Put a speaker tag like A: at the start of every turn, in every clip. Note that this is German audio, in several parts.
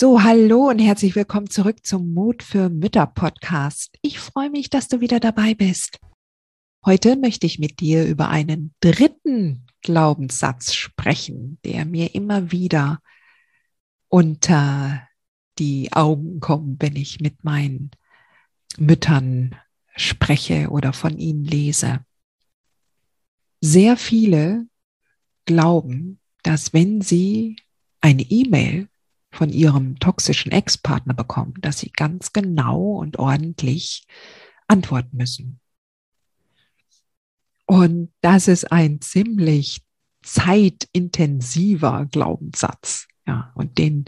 A: So, hallo und herzlich willkommen zurück zum Mut für Mütter Podcast. Ich freue mich, dass du wieder dabei bist. Heute möchte ich mit dir über einen dritten Glaubenssatz sprechen, der mir immer wieder unter die Augen kommt, wenn ich mit meinen Müttern spreche oder von ihnen lese. Sehr viele glauben, dass wenn sie eine E-Mail von ihrem toxischen Ex-Partner bekommen, dass sie ganz genau und ordentlich antworten müssen. Und das ist ein ziemlich zeitintensiver Glaubenssatz. Ja, und den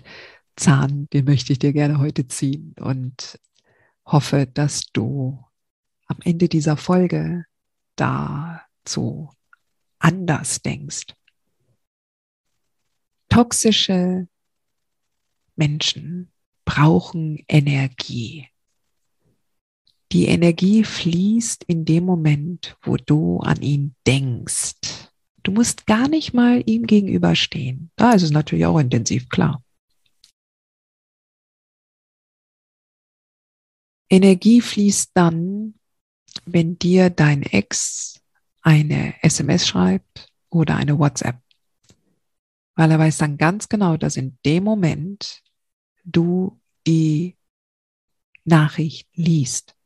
A: Zahn, den möchte ich dir gerne heute ziehen und hoffe, dass du am Ende dieser Folge dazu anders denkst. Toxische Menschen brauchen Energie. Die Energie fließt in dem Moment, wo du an ihn denkst. Du musst gar nicht mal ihm gegenüberstehen. Da ist es natürlich auch intensiv, klar. Energie fließt dann, wenn dir dein Ex eine SMS schreibt oder eine WhatsApp. Weil er weiß dann ganz genau, dass in dem Moment du die Nachricht liest.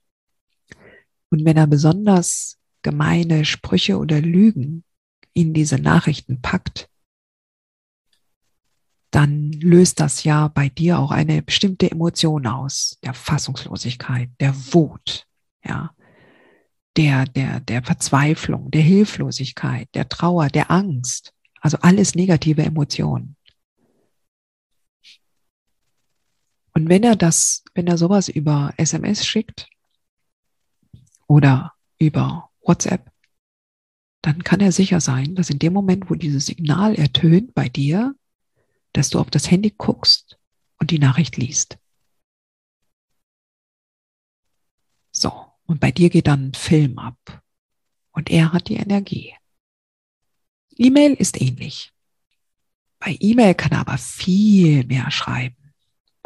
A: Und wenn er besonders gemeine Sprüche oder Lügen in diese Nachrichten packt, dann löst das ja bei dir auch eine bestimmte Emotion aus, der Fassungslosigkeit, der Wut, ja, der, der, der Verzweiflung, der Hilflosigkeit, der Trauer, der Angst, also alles negative Emotionen. Und wenn er das, wenn er sowas über SMS schickt oder über WhatsApp, dann kann er sicher sein, dass in dem Moment, wo dieses Signal ertönt bei dir, dass du auf das Handy guckst und die Nachricht liest. So, und bei dir geht dann ein Film ab. Und er hat die Energie. E-Mail ist ähnlich. Bei E-Mail kann er aber viel mehr schreiben.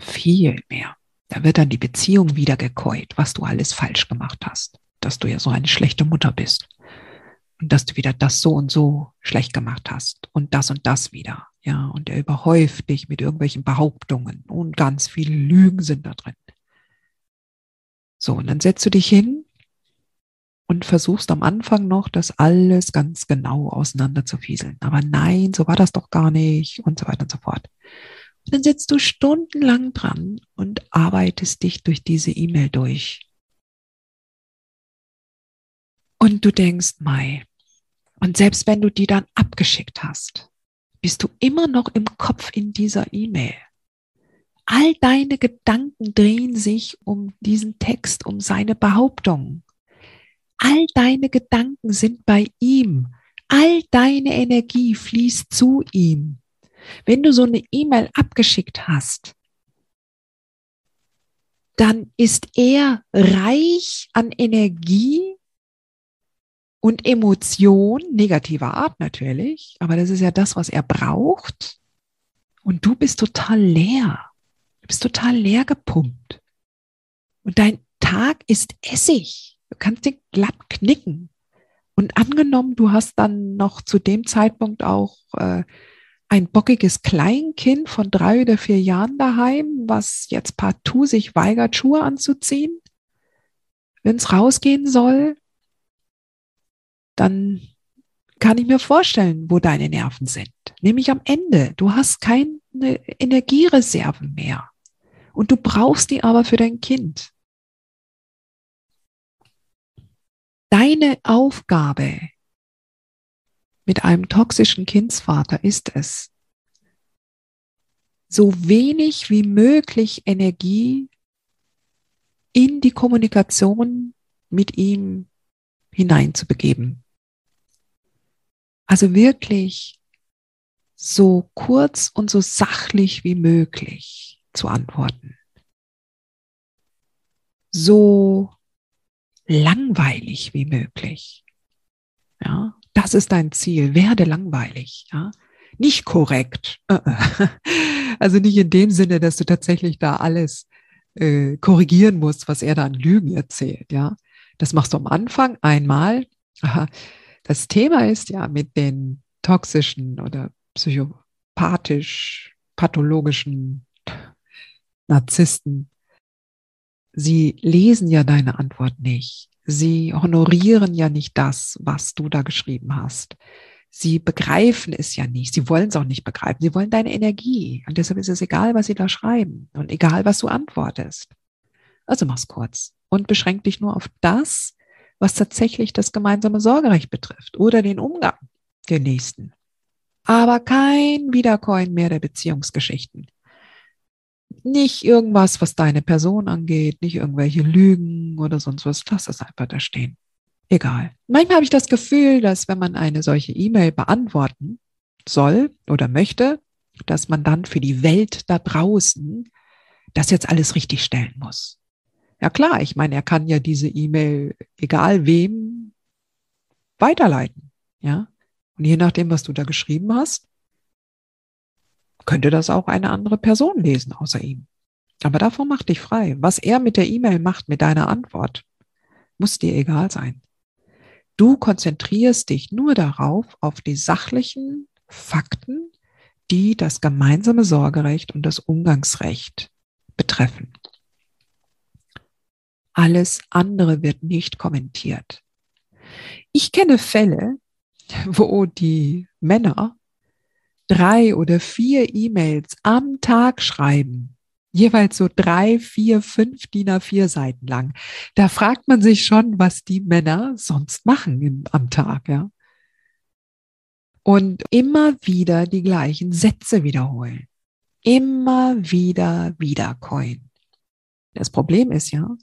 A: Viel mehr. Da wird dann die Beziehung wieder gekäut, was du alles falsch gemacht hast. Dass du ja so eine schlechte Mutter bist. Und dass du wieder das so und so schlecht gemacht hast. Und das und das wieder. Ja, und er überhäuft dich mit irgendwelchen Behauptungen. Und ganz viele Lügen sind da drin. So, und dann setzt du dich hin und versuchst am Anfang noch, das alles ganz genau auseinander zu fieseln. Aber nein, so war das doch gar nicht und so weiter und so fort. Dann sitzt du stundenlang dran und arbeitest dich durch diese E-Mail durch. Und du denkst, Mai, und selbst wenn du die dann abgeschickt hast, bist du immer noch im Kopf in dieser E-Mail. All deine Gedanken drehen sich um diesen Text, um seine Behauptungen. All deine Gedanken sind bei ihm. All deine Energie fließt zu ihm. Wenn du so eine E-Mail abgeschickt hast, dann ist er reich an Energie und Emotion, negativer Art natürlich, aber das ist ja das, was er braucht. Und du bist total leer. Du bist total leer gepumpt. Und dein Tag ist Essig. Du kannst dich glatt knicken. Und angenommen, du hast dann noch zu dem Zeitpunkt auch äh, ein bockiges Kleinkind von drei oder vier Jahren daheim, was jetzt partout sich weigert, Schuhe anzuziehen, wenn es rausgehen soll, dann kann ich mir vorstellen, wo deine Nerven sind. Nämlich am Ende. Du hast keine Energiereserven mehr. Und du brauchst die aber für dein Kind. Deine Aufgabe mit einem toxischen Kindsvater ist es, so wenig wie möglich Energie in die Kommunikation mit ihm hineinzubegeben. Also wirklich so kurz und so sachlich wie möglich zu antworten. So langweilig wie möglich. Ja, das ist dein Ziel. Werde langweilig. Ja, nicht korrekt. Äh, äh. Also nicht in dem Sinne, dass du tatsächlich da alles äh, korrigieren musst, was er da an Lügen erzählt. Ja, das machst du am Anfang einmal. Das Thema ist ja mit den toxischen oder psychopathisch pathologischen Narzissten. Sie lesen ja deine Antwort nicht. Sie honorieren ja nicht das, was du da geschrieben hast. Sie begreifen es ja nicht. Sie wollen es auch nicht begreifen. Sie wollen deine Energie. Und deshalb ist es egal, was sie da schreiben und egal, was du antwortest. Also mach's kurz und beschränk dich nur auf das, was tatsächlich das gemeinsame Sorgerecht betrifft oder den Umgang der Nächsten. Aber kein Wiedercoin mehr der Beziehungsgeschichten. Nicht irgendwas, was deine Person angeht, nicht irgendwelche Lügen oder sonst was. Lass es einfach da stehen. Egal. Manchmal habe ich das Gefühl, dass wenn man eine solche E-Mail beantworten soll oder möchte, dass man dann für die Welt da draußen das jetzt alles richtig stellen muss. Ja klar, ich meine, er kann ja diese E-Mail egal wem weiterleiten. Ja. Und je nachdem, was du da geschrieben hast, könnte das auch eine andere Person lesen außer ihm. Aber davon mach dich frei. Was er mit der E-Mail macht, mit deiner Antwort, muss dir egal sein. Du konzentrierst dich nur darauf, auf die sachlichen Fakten, die das gemeinsame Sorgerecht und das Umgangsrecht betreffen. Alles andere wird nicht kommentiert. Ich kenne Fälle, wo die Männer drei oder vier E-Mails am Tag schreiben jeweils so drei, vier, fünf DIN A4 Seiten lang. Da fragt man sich schon, was die Männer sonst machen im, am Tag, ja. Und immer wieder die gleichen Sätze wiederholen. Immer wieder wiedercoin. Das Problem ist ja,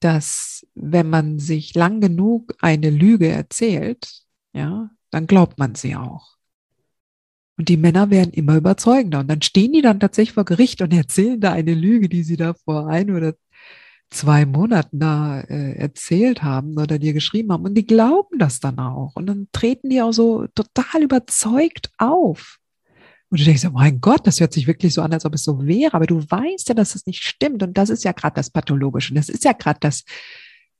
A: dass wenn man sich lang genug eine Lüge erzählt, ja, dann glaubt man sie auch. Und die Männer werden immer überzeugender. Und dann stehen die dann tatsächlich vor Gericht und erzählen da eine Lüge, die sie da vor ein oder zwei Monaten da äh, erzählt haben oder dir geschrieben haben. Und die glauben das dann auch. Und dann treten die auch so total überzeugt auf. Und du denkst, oh mein Gott, das hört sich wirklich so an, als ob es so wäre. Aber du weißt ja, dass das nicht stimmt. Und das ist ja gerade das Pathologische. Das ist ja gerade das,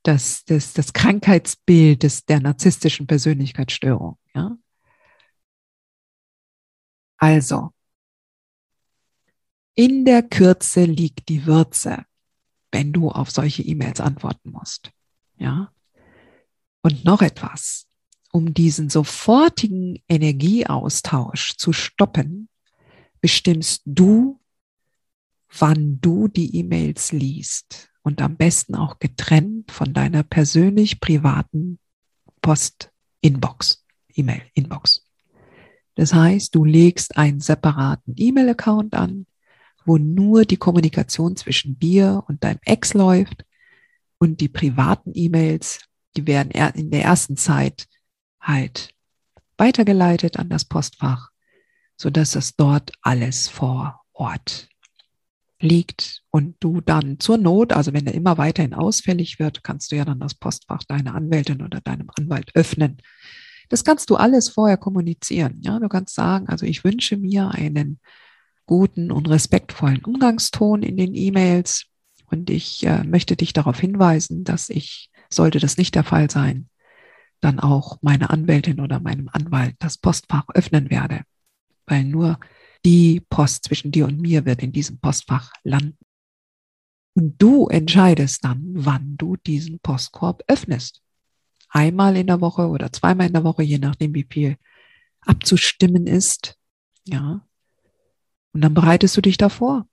A: das, das, das Krankheitsbild des, der narzisstischen Persönlichkeitsstörung. Ja? Also, in der Kürze liegt die Würze, wenn du auf solche E-Mails antworten musst. Ja? Und noch etwas, um diesen sofortigen Energieaustausch zu stoppen, bestimmst du, wann du die E-Mails liest und am besten auch getrennt von deiner persönlich privaten Post-Inbox, E-Mail-Inbox. Das heißt, du legst einen separaten E-Mail-Account an, wo nur die Kommunikation zwischen dir und deinem Ex läuft und die privaten E-Mails, die werden in der ersten Zeit halt weitergeleitet an das Postfach, so dass es dort alles vor Ort liegt und du dann zur Not, also wenn er immer weiterhin ausfällig wird, kannst du ja dann das Postfach deiner Anwältin oder deinem Anwalt öffnen das kannst du alles vorher kommunizieren. Ja, du kannst sagen, also ich wünsche mir einen guten und respektvollen Umgangston in den E-Mails und ich äh, möchte dich darauf hinweisen, dass ich, sollte das nicht der Fall sein, dann auch meine Anwältin oder meinem Anwalt das Postfach öffnen werde, weil nur die Post zwischen dir und mir wird in diesem Postfach landen. Und du entscheidest dann, wann du diesen Postkorb öffnest einmal in der Woche oder zweimal in der Woche, je nachdem, wie viel abzustimmen ist. Ja. Und dann bereitest du dich davor.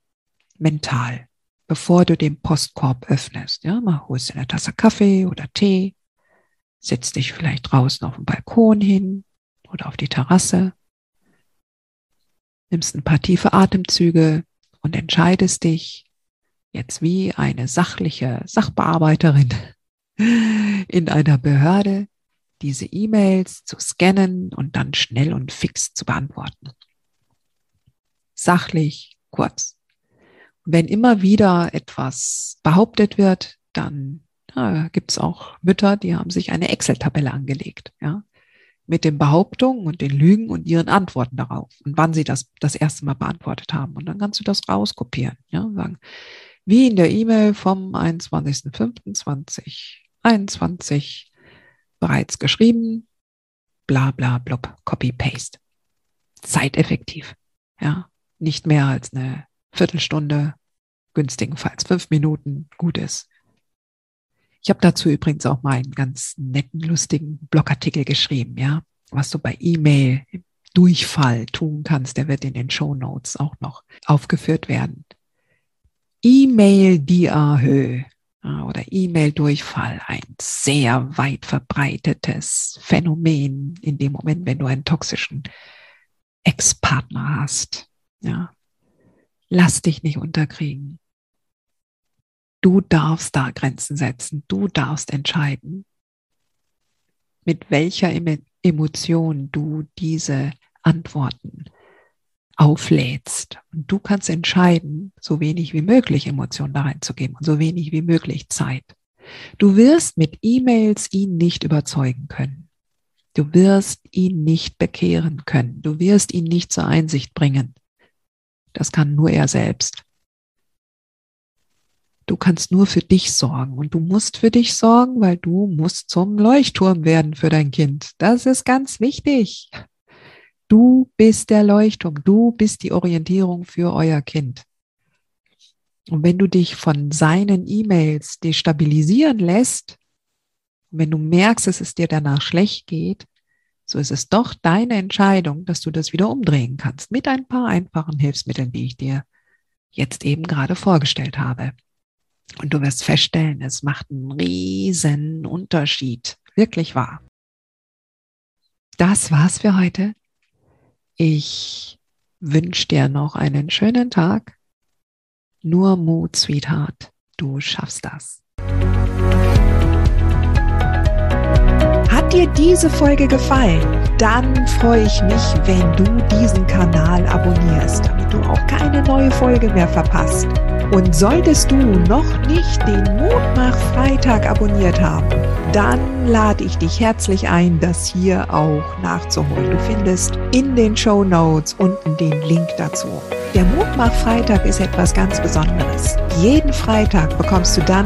A: Mental. bevor du den Postkorb öffnest. Ja, mal holst du eine Tasse Kaffee oder Tee, setzt dich vielleicht draußen auf den Balkon hin oder auf die Terrasse, nimmst ein paar tiefe Atemzüge und entscheidest dich jetzt wie eine sachliche Sachbearbeiterin in einer Behörde, diese E-Mails zu scannen und dann schnell und fix zu beantworten. Sachlich, kurz. Wenn immer wieder etwas behauptet wird, dann gibt es auch Mütter, die haben sich eine Excel-Tabelle angelegt, ja, mit den Behauptungen und den Lügen und ihren Antworten darauf und wann sie das das erste Mal beantwortet haben. Und dann kannst du das rauskopieren, ja, sagen, wie in der E-Mail vom 21.05.2021 bereits geschrieben, bla bla blub, Copy-Paste. Zeiteffektiv, ja, nicht mehr als eine Viertelstunde, günstigenfalls fünf Minuten, gut ist. Ich habe dazu übrigens auch mal einen ganz netten, lustigen Blogartikel geschrieben, ja, was du bei E-Mail Durchfall tun kannst. Der wird in den Show Notes auch noch aufgeführt werden. E-Mail-Diarrhoe oder E-Mail-Durchfall, ein sehr weit verbreitetes Phänomen in dem Moment, wenn du einen toxischen Ex-Partner hast. Ja. Lass dich nicht unterkriegen. Du darfst da Grenzen setzen. Du darfst entscheiden, mit welcher Emotion du diese Antworten auflädst. Und du kannst entscheiden, so wenig wie möglich Emotionen da reinzugeben und so wenig wie möglich Zeit. Du wirst mit E-Mails ihn nicht überzeugen können. Du wirst ihn nicht bekehren können. Du wirst ihn nicht zur Einsicht bringen. Das kann nur er selbst. Du kannst nur für dich sorgen und du musst für dich sorgen, weil du musst zum Leuchtturm werden für dein Kind. Das ist ganz wichtig. Du bist der Leuchtturm, du bist die Orientierung für euer Kind. Und wenn du dich von seinen E-Mails destabilisieren lässt, wenn du merkst, dass es dir danach schlecht geht, so ist es doch deine Entscheidung, dass du das wieder umdrehen kannst mit ein paar einfachen Hilfsmitteln, die ich dir jetzt eben gerade vorgestellt habe. Und du wirst feststellen, es macht einen riesen Unterschied. Wirklich wahr. Das war's für heute. Ich wünsche dir noch einen schönen Tag. Nur Mut, Sweetheart. Du schaffst das. Hat dir diese Folge gefallen? Dann freue ich mich, wenn du diesen Kanal abonnierst, damit du auch keine neue Folge mehr verpasst. Und solltest du noch nicht den Mutmach Freitag abonniert haben, dann lade ich dich herzlich ein, das hier auch nachzuholen. Du findest in den Show Notes unten den Link dazu. Der Mutmach Freitag ist etwas ganz Besonderes. Jeden Freitag bekommst du dann